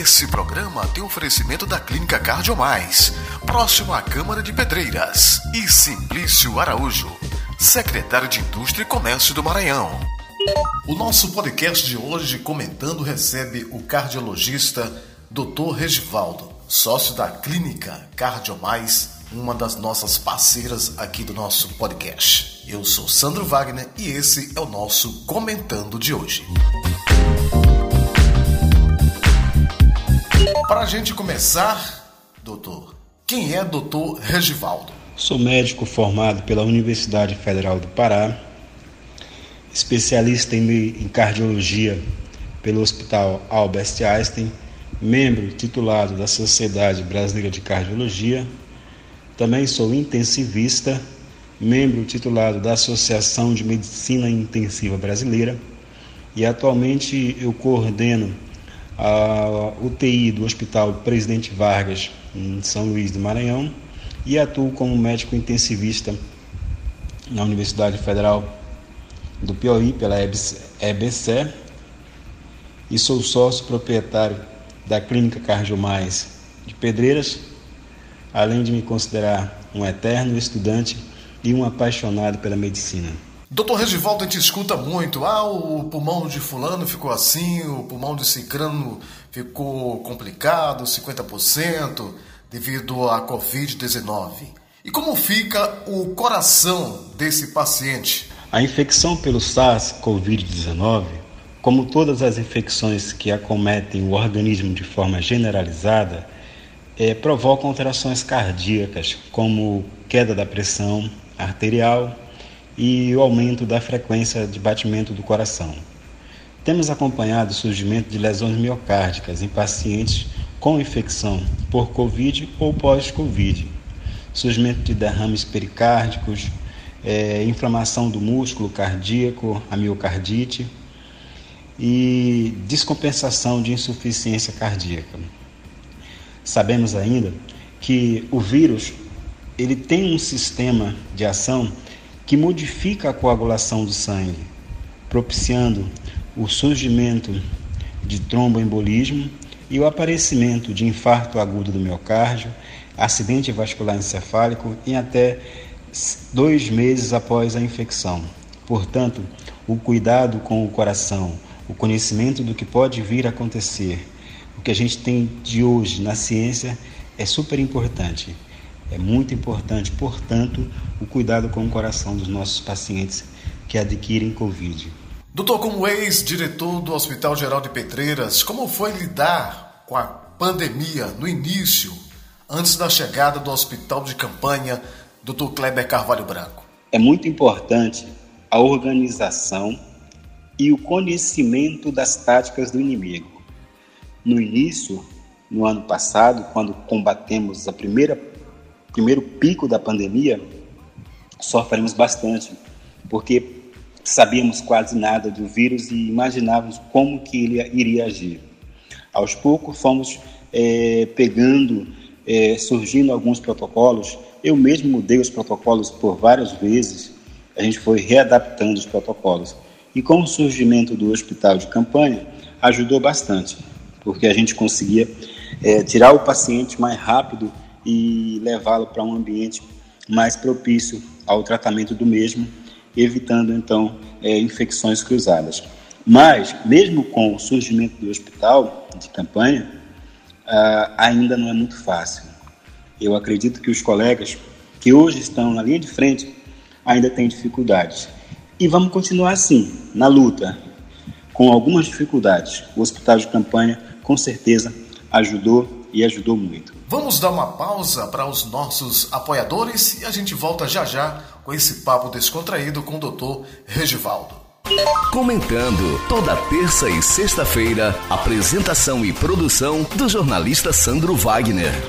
Esse programa tem oferecimento da Clínica Cardiomais, próximo à Câmara de Pedreiras, e Simplício Araújo, secretário de Indústria e Comércio do Maranhão. O nosso podcast de hoje comentando recebe o cardiologista Dr. Regivaldo, sócio da Clínica Cardiomais, uma das nossas parceiras aqui do nosso podcast. Eu sou Sandro Wagner e esse é o nosso comentando de hoje. Para a gente começar, doutor, quem é doutor Regivaldo? Sou médico formado pela Universidade Federal do Pará, especialista em cardiologia pelo Hospital Albert Einstein, membro titulado da Sociedade Brasileira de Cardiologia. Também sou intensivista, membro titulado da Associação de Medicina Intensiva Brasileira e atualmente eu coordeno a UTI do Hospital Presidente Vargas, em São Luís do Maranhão, e atuo como médico intensivista na Universidade Federal do Piauí, pela EBC, e sou sócio proprietário da Clínica Cardiomais de Pedreiras, além de me considerar um eterno estudante e um apaixonado pela medicina. Doutor Regivaldo, a gente escuta muito, ah, o pulmão de fulano ficou assim, o pulmão de cicrano ficou complicado, 50%, devido à Covid-19. E como fica o coração desse paciente? A infecção pelo SARS-CoV-19, como todas as infecções que acometem o organismo de forma generalizada, é, provoca alterações cardíacas, como queda da pressão arterial, e o aumento da frequência de batimento do coração. Temos acompanhado o surgimento de lesões miocárdicas em pacientes com infecção por Covid ou pós-Covid, surgimento de derrames pericárdicos, é, inflamação do músculo cardíaco, a miocardite e descompensação de insuficiência cardíaca. Sabemos ainda que o vírus ele tem um sistema de ação que modifica a coagulação do sangue, propiciando o surgimento de tromboembolismo e o aparecimento de infarto agudo do miocárdio, acidente vascular encefálico em até dois meses após a infecção. Portanto, o cuidado com o coração, o conhecimento do que pode vir a acontecer, o que a gente tem de hoje na ciência é super importante. É muito importante, portanto, o cuidado com o coração dos nossos pacientes que adquirem Covid. Doutor, como ex-diretor do Hospital Geral de Pedreiras, como foi lidar com a pandemia no início, antes da chegada do hospital de campanha, doutor Kleber Carvalho Branco? É muito importante a organização e o conhecimento das táticas do inimigo. No início, no ano passado, quando combatemos a primeira primeiro pico da pandemia, sofremos bastante, porque sabíamos quase nada do vírus e imaginávamos como que ele iria agir. Aos poucos fomos é, pegando, é, surgindo alguns protocolos. Eu mesmo mudei os protocolos por várias vezes. A gente foi readaptando os protocolos. E com o surgimento do hospital de campanha, ajudou bastante, porque a gente conseguia é, tirar o paciente mais rápido e levá-lo para um ambiente mais propício ao tratamento do mesmo, evitando então é, infecções cruzadas. Mas, mesmo com o surgimento do hospital de campanha, ah, ainda não é muito fácil. Eu acredito que os colegas que hoje estão na linha de frente ainda têm dificuldades. E vamos continuar assim, na luta, com algumas dificuldades. O hospital de campanha, com certeza, ajudou e ajudou muito. Vamos dar uma pausa para os nossos apoiadores e a gente volta já já com esse papo descontraído com o Dr. Regivaldo. Comentando toda terça e sexta-feira, apresentação e produção do jornalista Sandro Wagner.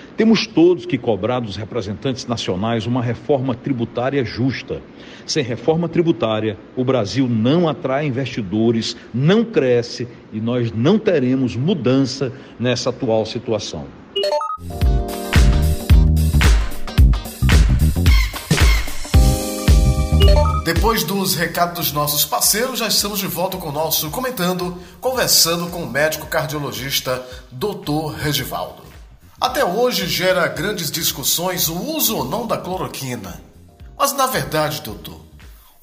Temos todos que cobrar dos representantes nacionais uma reforma tributária justa. Sem reforma tributária, o Brasil não atrai investidores, não cresce e nós não teremos mudança nessa atual situação. Depois dos recados dos nossos parceiros, já estamos de volta com o nosso comentando, conversando com o médico cardiologista Dr. Regivaldo. Até hoje gera grandes discussões o uso ou não da cloroquina. Mas na verdade, doutor,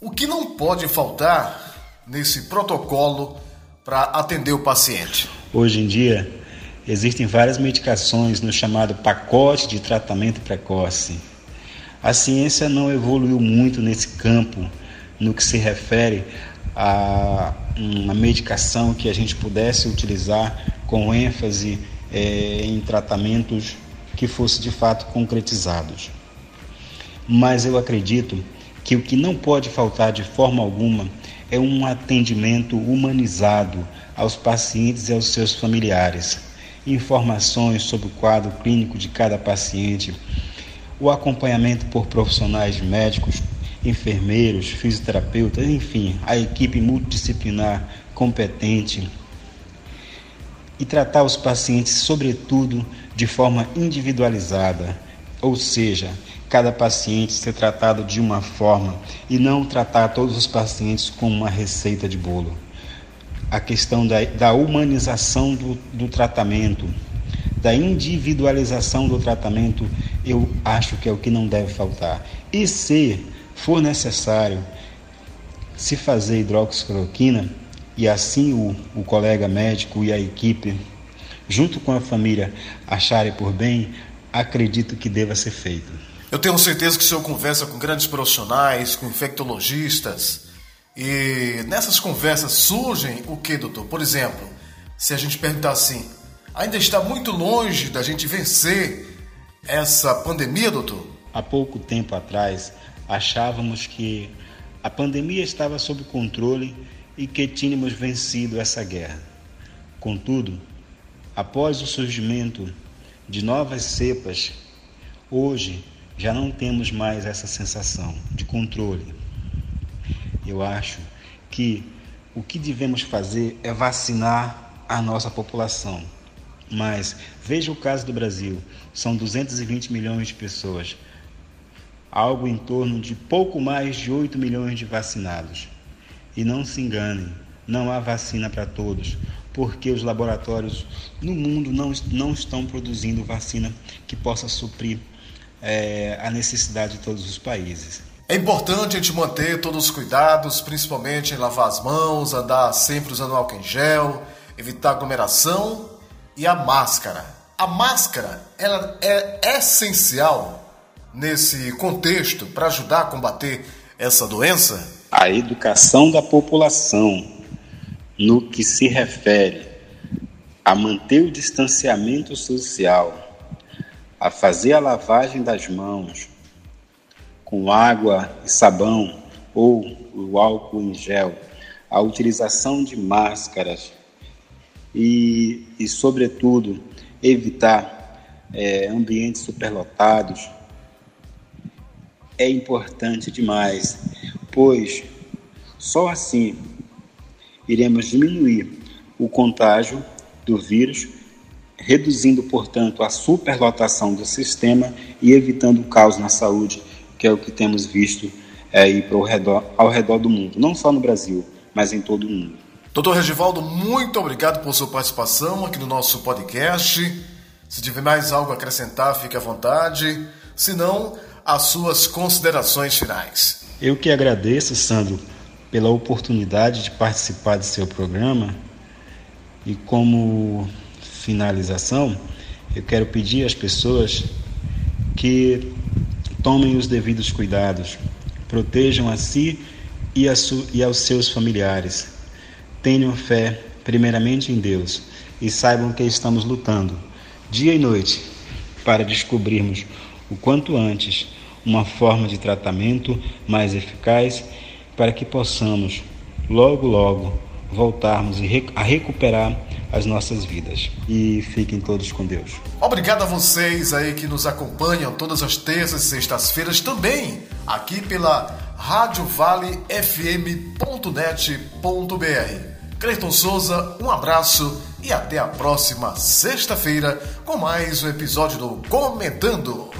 o que não pode faltar nesse protocolo para atender o paciente? Hoje em dia, existem várias medicações no chamado pacote de tratamento precoce. A ciência não evoluiu muito nesse campo no que se refere a uma medicação que a gente pudesse utilizar com ênfase é, em tratamentos que fossem de fato concretizados. Mas eu acredito que o que não pode faltar de forma alguma é um atendimento humanizado aos pacientes e aos seus familiares, informações sobre o quadro clínico de cada paciente, o acompanhamento por profissionais médicos, enfermeiros, fisioterapeutas, enfim, a equipe multidisciplinar competente e tratar os pacientes, sobretudo, de forma individualizada, ou seja, cada paciente ser tratado de uma forma e não tratar todos os pacientes com uma receita de bolo. A questão da, da humanização do, do tratamento, da individualização do tratamento, eu acho que é o que não deve faltar. E se for necessário se fazer hidroxicloroquina, e assim o, o colega médico e a equipe, junto com a família, acharem por bem, acredito que deva ser feito. Eu tenho certeza que o senhor conversa com grandes profissionais, com infectologistas, e nessas conversas surgem o que, doutor? Por exemplo, se a gente perguntar assim, ainda está muito longe da gente vencer essa pandemia, doutor? Há pouco tempo atrás, achávamos que a pandemia estava sob controle e que tínhamos vencido essa guerra. Contudo, após o surgimento de novas cepas, hoje já não temos mais essa sensação de controle. Eu acho que o que devemos fazer é vacinar a nossa população. Mas veja o caso do Brasil: são 220 milhões de pessoas, algo em torno de pouco mais de 8 milhões de vacinados. E não se enganem, não há vacina para todos, porque os laboratórios no mundo não, não estão produzindo vacina que possa suprir é, a necessidade de todos os países. É importante a gente manter todos os cuidados, principalmente em lavar as mãos, andar sempre usando álcool em gel, evitar aglomeração e a máscara. A máscara ela é essencial nesse contexto para ajudar a combater essa doença? A educação da população no que se refere a manter o distanciamento social, a fazer a lavagem das mãos com água e sabão ou o álcool em gel, a utilização de máscaras e, e sobretudo, evitar é, ambientes superlotados é importante demais, pois só assim iremos diminuir o contágio do vírus, reduzindo, portanto, a superlotação do sistema e evitando o caos na saúde, que é o que temos visto é, aí pro redor, ao redor do mundo, não só no Brasil, mas em todo o mundo. Doutor Regivaldo, muito obrigado por sua participação aqui no nosso podcast. Se tiver mais algo a acrescentar, fique à vontade. Se não, as suas considerações finais. Eu que agradeço, Sandro, pela oportunidade de participar do seu programa e como finalização, eu quero pedir às pessoas que tomem os devidos cuidados, protejam a si e, a e aos seus familiares. Tenham fé, primeiramente em Deus, e saibam que estamos lutando, dia e noite, para descobrirmos o quanto antes uma forma de tratamento mais eficaz para que possamos logo, logo voltarmos a recuperar as nossas vidas. E fiquem todos com Deus. Obrigado a vocês aí que nos acompanham todas as terças e sextas-feiras também aqui pela radiovalefm.net.br. Cleiton Souza, um abraço e até a próxima sexta-feira com mais um episódio do Comentando.